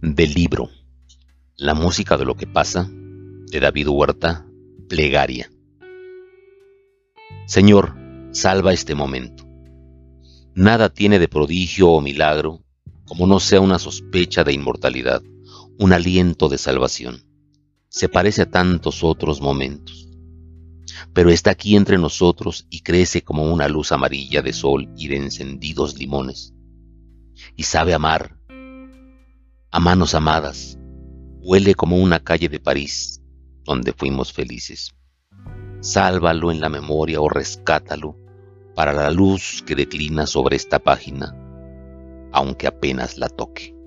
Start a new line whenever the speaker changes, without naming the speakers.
Del libro La música de lo que pasa, de David Huerta, Plegaria. Señor, salva este momento. Nada tiene de prodigio o milagro como no sea una sospecha de inmortalidad, un aliento de salvación. Se parece a tantos otros momentos. Pero está aquí entre nosotros y crece como una luz amarilla de sol y de encendidos limones. Y sabe amar, a manos amadas, huele como una calle de París, donde fuimos felices. Sálvalo en la memoria o rescátalo para la luz que declina sobre esta página, aunque apenas la toque.